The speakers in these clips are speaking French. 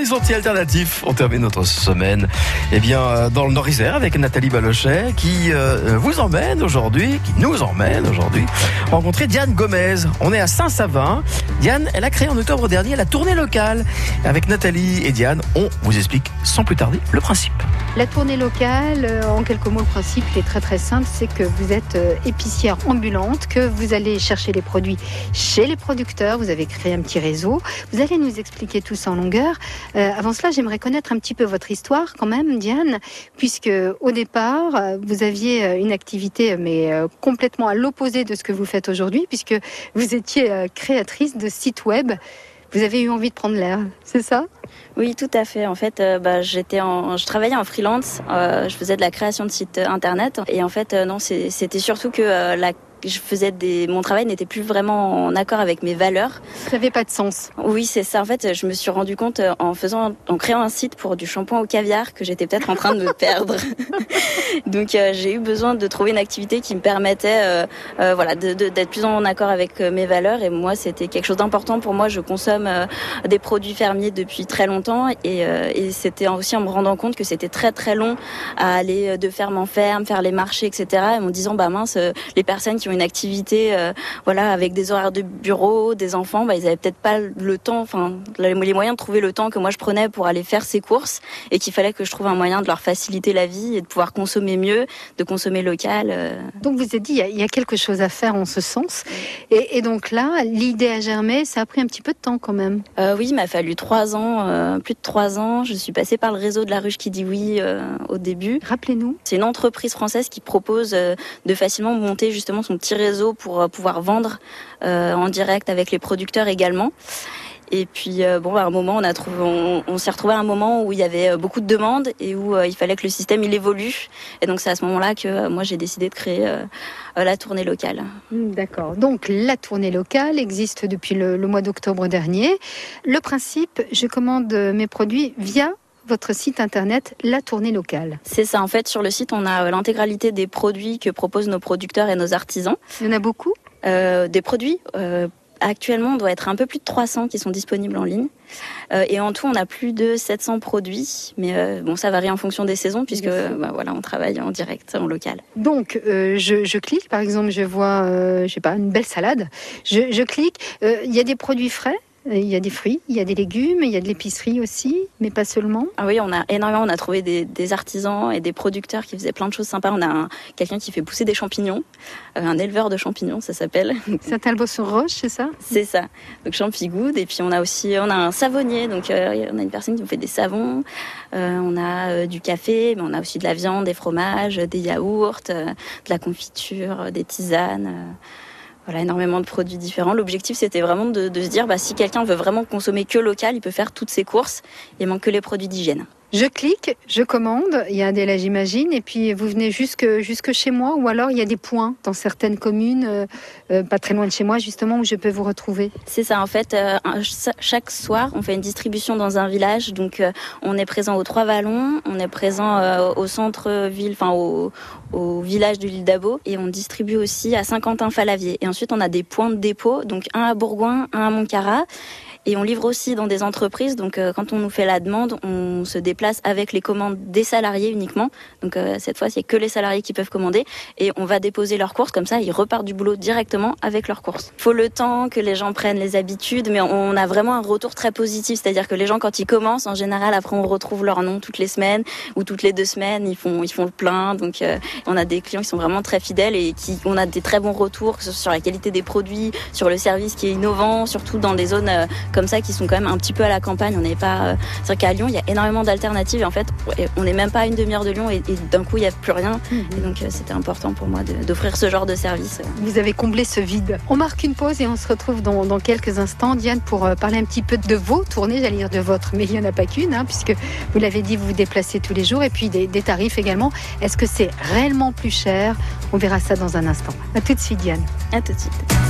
les sentiers alternatifs, on termine notre semaine eh bien, euh, dans le Nord-Isère avec Nathalie Balochet qui euh, vous emmène aujourd'hui, qui nous emmène aujourd'hui, rencontrer Diane Gomez. On est à Saint-Savin. Diane, elle a créé en octobre dernier la tournée locale. Avec Nathalie et Diane, on vous explique sans plus tarder le principe. La tournée locale, euh, en quelques mots, le principe est très très simple, c'est que vous êtes épicière ambulante, que vous allez chercher les produits chez les producteurs, vous avez créé un petit réseau, vous allez nous expliquer tout ça en longueur. Euh, avant cela, j'aimerais connaître un petit peu votre histoire quand même, Diane, puisque au départ, euh, vous aviez euh, une activité mais complètement à l'opposé de ce que vous faites aujourd'hui, puisque vous étiez créatrice de sites web. Vous avez eu envie de prendre l'air, c'est ça? Oui, tout à fait. En fait, bah, j'étais en, je travaillais en freelance. je faisais de la création de sites internet. Et en fait, non, c'était surtout que la je faisais des, mon travail n'était plus vraiment en accord avec mes valeurs. Ça n'avait pas de sens. Oui, c'est ça. En fait, je me suis rendu compte euh, en faisant, en créant un site pour du shampoing au caviar que j'étais peut-être en train de me perdre. Donc, euh, j'ai eu besoin de trouver une activité qui me permettait, euh, euh voilà, d'être plus en accord avec mes valeurs. Et moi, c'était quelque chose d'important pour moi. Je consomme des produits fermiers depuis très longtemps, et, et c'était aussi en me rendant compte que c'était très très long à aller de ferme en ferme, faire les marchés, etc. Et en me disant, bah mince, les personnes qui une activité, euh, voilà, avec des horaires de bureau, des enfants, bah, ils avaient peut-être pas le temps, enfin, les moyens de trouver le temps que moi je prenais pour aller faire ces courses, et qu'il fallait que je trouve un moyen de leur faciliter la vie et de pouvoir consommer mieux, de consommer local. Euh. Donc vous avez dit, il y, a quelque chose à faire en ce sens, et, donc là, l'idée a germé, ça a pris un petit peu de temps quand même. Euh, oui, il m'a fallu trois ans, plus de trois ans. Je suis passée par le réseau de la ruche qui dit oui au début. Rappelez-nous. C'est une entreprise française qui propose de facilement monter justement son petit réseau pour euh, pouvoir vendre euh, en direct avec les producteurs également. Et puis euh, bon, à un moment, on a trouvé, on, s'est retrouvé à un moment où il y avait beaucoup de demandes et où il fallait que le système il évolue. Et donc c'est à ce moment-là que moi j'ai décidé de créer la tournée locale. Hmm, d'accord. Donc la tournée locale existe depuis le mois d'octobre dernier. Le principe, je commande mes produits via votre site internet La Tournée Locale. C'est ça, en fait, sur le site, on a euh, l'intégralité des produits que proposent nos producteurs et nos artisans. Il y en a beaucoup? Euh, Des produits euh, Actuellement, on doit être un peu plus de 300 qui sont disponibles en ligne. et en tout, on a plus de 700 produits. Mais bon, ça varie en fonction des saisons puisque bah, voilà, on travaille en direct, en local. Donc, je, je, clique, par exemple, je vois, je sais pas, une belle salade. Je, je clique. Il y a des produits frais? Il y a des fruits, il y a des légumes, il y a de l'épicerie aussi, mais pas seulement. Ah oui, on a énormément, on a trouvé des, artisans et des producteurs qui faisaient plein de choses sympas. On a quelqu'un qui fait pousser des champignons, euh, un éleveur de champignons, ça s'appelle. Saint-Albo-sur-Roche, c'est ça? C'est ça. Donc Champigoud. Et puis on a aussi, on a un savonnier, donc euh, on a une personne qui nous fait des savons. Euh, on a du café, mais on a aussi de la viande, des fromages, des yaourts, de la confiture, des tisanes voilà, énormément de produits différents. L'objectif, c'était vraiment de, se dire, bah, si quelqu'un veut vraiment consommer que local, il peut faire toutes ses courses. Il manque que les produits d'hygiène. Je clique, je commande, il y a un délai j'imagine, et puis vous venez jusque, chez moi, ou alors il y a des points dans certaines communes, euh, euh, pas très loin de chez moi justement, où je peux vous retrouver. C'est ça, en fait, euh, chaque soir, on fait une distribution dans un village, donc on est présent aux Trois Vallons, on est présent au centre-ville, enfin au, village de l'île d'Abo, et on distribue aussi à Saint-Quentin-Falavier. Et ensuite, on a des points de dépôt, donc un à Bourgoin, un à Montcarrat. Et on livre aussi dans des entreprises. Donc, euh, quand on nous fait la demande, on se déplace avec les commandes des salariés uniquement. Donc, euh, cette fois, c'est que les salariés qui peuvent commander. Et on va déposer leurs courses. Comme ça, ils repartent du boulot directement avec leurs courses. Faut le temps que les gens prennent les habitudes, mais on a vraiment un retour très positif. C'est-à-dire que les gens, quand ils commencent, en général, après, on retrouve leur nom toutes les semaines ou toutes les deux semaines. Ils font, ils font le plein. Donc, euh, on a des clients qui sont vraiment très fidèles et qui, on a des très bons retours sur la qualité des produits, sur le service qui est innovant, surtout dans des zones comme ça qui sont quand même un petit peu à la campagne. On n'est pas. Euh, c'est vrai qu'à Lyon, il y a énormément d'alternatives et en fait, on n'est même pas à une demi-heure de Lyon et, d'un coup, il n'y a plus rien. Mhm. Et donc, euh, c'était important pour moi d'offrir ce genre de service. Vous avez comblé ce vide. On marque une pause et on se retrouve dans, quelques instants, Diane, pour euh, parler un petit peu de vos tournées, j'allais dire de votre, mais il n'y en a pas qu'une, hein, puisque vous l'avez dit, vous vous déplacez tous les jours et puis des, des tarifs également. Est-ce que c'est réellement plus cher? On verra ça dans un instant. À tout de suite, Diane. À tout de suite.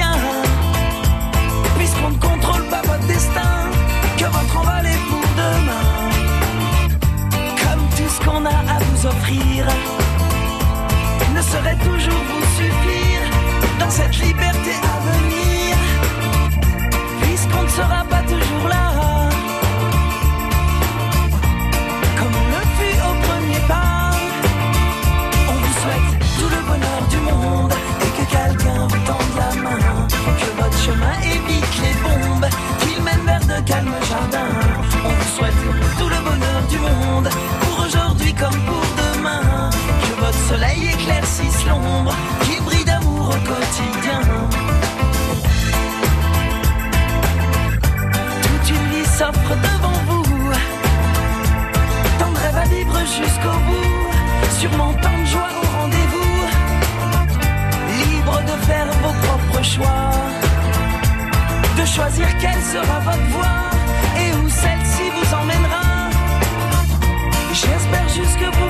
क्या s'offre devant vous, tant de rêves à vivre jusqu'au bout, sûrement tant de joie au rendez-vous, libre de faire vos propres choix, de choisir quelle sera votre voie et où celle-ci vous emmènera. J'espère juste que vous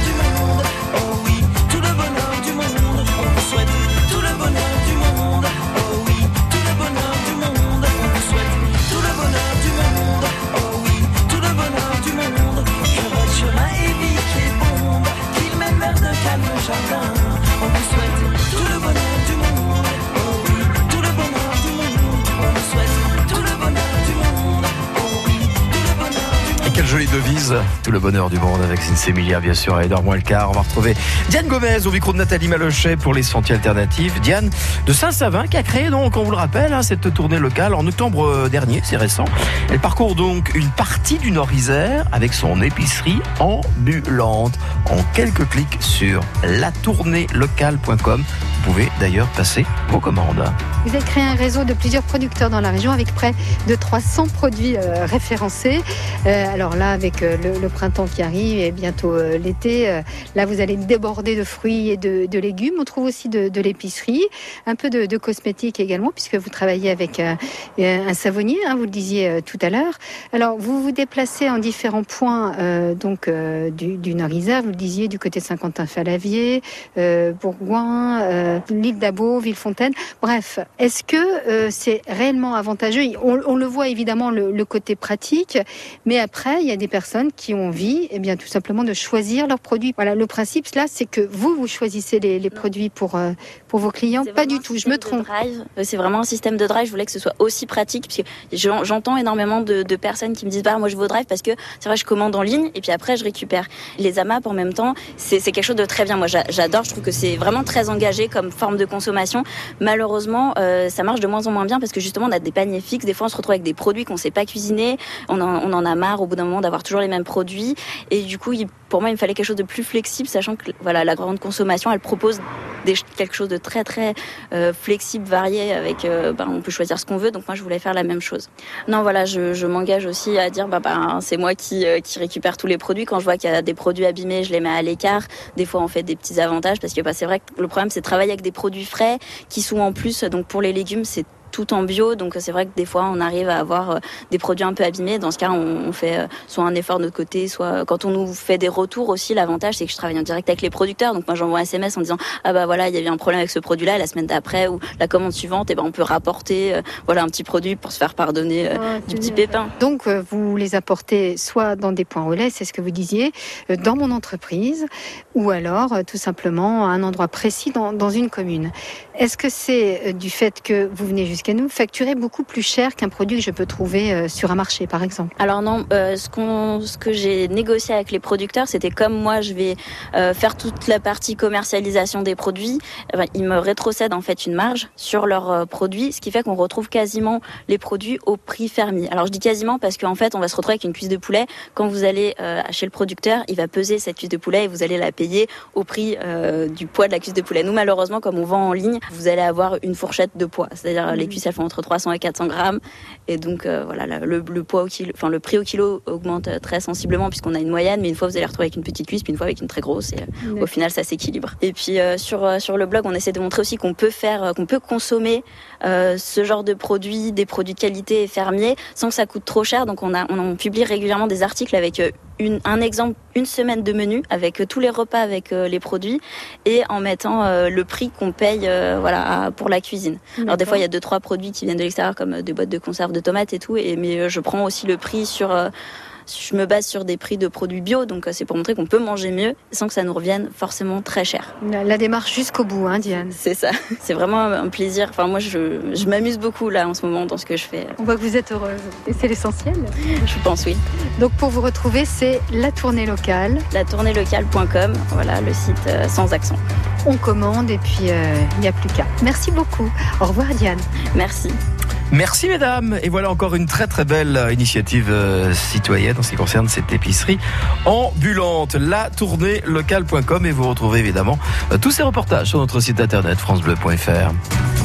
Tout le bonheur du monde avec Cynthia bien sûr, et Edouard Moelcar. On va retrouver Diane Gomez au micro de Nathalie Malochet pour les sentiers alternatifs. Diane de Saint-Savin qui a créé, donc, on vous le rappelle, hein, cette tournée locale en octobre euh, dernier, c'est récent. Elle parcourt donc une partie du Nord-Isère avec son épicerie ambulante en quelques clics sur latourneelocale.com. Vous pouvez d'ailleurs passer vos commandes. Vous avez créé un réseau de plusieurs producteurs dans la région avec près de 300 produits euh, référencés. Euh, alors là, avec euh, le, le printemps qui arrive et bientôt euh, l'été, euh, là vous allez déborder de fruits et de, de légumes. On trouve aussi de, de l'épicerie, un peu de, de cosmétiques également, puisque vous travaillez avec euh, un savonnier, hein, vous le disiez tout à l'heure. Alors vous vous déplacez en différents points donc du, du Nord-Isère, vous le disiez, du côté Saint-Quentin-Falavier, Bourgoin, l'île d'Abo, Villefontaine. Bref, est-ce que euh, c'est réellement avantageux? On, on le voit évidemment le, le côté pratique, mais après il y a des personnes qui ont envie, eh bien tout simplement de choisir leurs produits. Voilà, le principe là, c'est que vous vous choisissez les, les produits pour euh, pour vos clients. Pas du tout, je me trompe. drive. Euh, C'est vraiment un système de drive. Je voulais que ce soit aussi pratique, parce que j'en- j'entends énormément de, de personnes qui me disent bah moi je veux au drive parce que c'est vrai je commande en ligne et puis après je récupère les AMAP en même temps. C'est quelque chose de très bien. Moi j'a- j'adore. Je trouve que c'est vraiment très engagé comme forme de consommation. Malheureusement, euh, ça marche de moins en moins bien parce que justement on a des paniers fixes. Des fois on se retrouve avec des produits qu'on sait pas cuisiner. On en, a marre au bout d'un moment d'avoir toujours les mêmes produits. Et du coup, pour moi, il me fallait quelque chose de plus flexible, sachant que voilà la grande consommation, elle propose quelque chose de très très euh, flexible, varié, avec euh, ben, on peut choisir ce qu'on veut. Donc moi, je voulais faire la même chose. Non, voilà, je, m'engage aussi à dire, bah, bah, c'est moi qui, euh, qui récupère tous les produits. Quand je vois qu'il y a des produits abîmés, je les mets à l'écart. Des fois, on fait des petits avantages parce que bah, c'est vrai que le problème, c'est de travailler avec des produits frais qui sont en plus, donc pour les légumes, c'est tout en bio. Donc c'est vrai que des fois, on arrive à avoir des produits un peu abîmés. Dans ce cas, on, fait soit un effort de notre côté, soit quand on nous fait des retours aussi. L'avantage, c'est que je travaille en direct avec les producteurs. Donc moi, j'envoie un SMS en disant ah bah voilà, il y avait un problème avec ce produit-là. La semaine d'après ou la commande suivante, et eh ben on peut rapporter voilà un petit produit pour se faire pardonner du petit pépin. Donc vous les apportez soit dans des points relais, c'est ce que vous disiez, dans mon entreprise, ou alors tout simplement à un endroit précis dans, dans une commune. Est-ce que c'est euh, du fait que vous venez jusqu'à nous facturer beaucoup plus cher qu'un produit que je peux trouver euh, sur un marché, par exemple Alors non, euh, ce, que j'ai négocié avec les producteurs, c'était comme moi, je vais faire toute la partie commercialisation des produits, eh ben, ils me rétrocèdent en fait une marge sur leurs produits, ce qui fait qu'on retrouve quasiment les produits au prix fermier. Alors je dis quasiment parce qu'en fait, on va se retrouver avec une cuisse de poulet. Quand vous allez chez le producteur, il va peser cette cuisse de poulet et vous allez la payer au prix du poids de la cuisse de poulet. Nous, malheureusement, comme on vend en ligne, vous allez avoir une fourchette de poids. C'est-à-dire les cuisses elles font entre 300 et 400 grammes, et donc euh, voilà le, poids au kilo, enfin le prix au kilo augmente euh, très sensiblement puisqu'on a une moyenne, mais une fois vous allez retrouver avec une petite cuisse, puis une fois avec une très grosse, et euh, au final ça s'équilibre. Et puis sur sur le blog, on essaie de montrer aussi qu'on peut faire, qu'on peut consommer ce genre de produits, des produits de qualité fermiers, sans que ça coûte trop cher. Donc on a on, publie régulièrement des articles avec une, un exemple, une semaine de menu avec tous les repas avec les produits et en mettant le prix qu'on paye voilà, pour la cuisine. Alors des fois, il y a deux trois produits qui viennent de l'extérieur comme euh, des boîtes de conserve de tomates et tout, et mais euh, je prends aussi le prix sur euh, je me base sur des prix de produits bio, donc c'est pour montrer qu'on peut manger mieux sans que ça nous revienne forcément très cher. La, démarche jusqu'au bout, hein, Diane. C'est ça. C'est vraiment un plaisir. Enfin, moi, je, je m'amuse beaucoup là en ce moment dans ce que je fais. On voit que vous êtes heureuse et c'est l'essentiel. Je pense, oui. Donc, pour vous retrouver, c'est la tournée locale. La tournée locale.com, voilà le site sans accent on commande et puis euh, il n'y a plus qu'à. Merci beaucoup. Au revoir Diane. Merci. Merci mesdames. Et voilà encore une très très belle initiative euh, citoyenne en ce qui concerne cette épicerie ambulante. La tournée locale.com et vous retrouvez évidemment euh, tous ces reportages sur notre site internet francebleu.fr.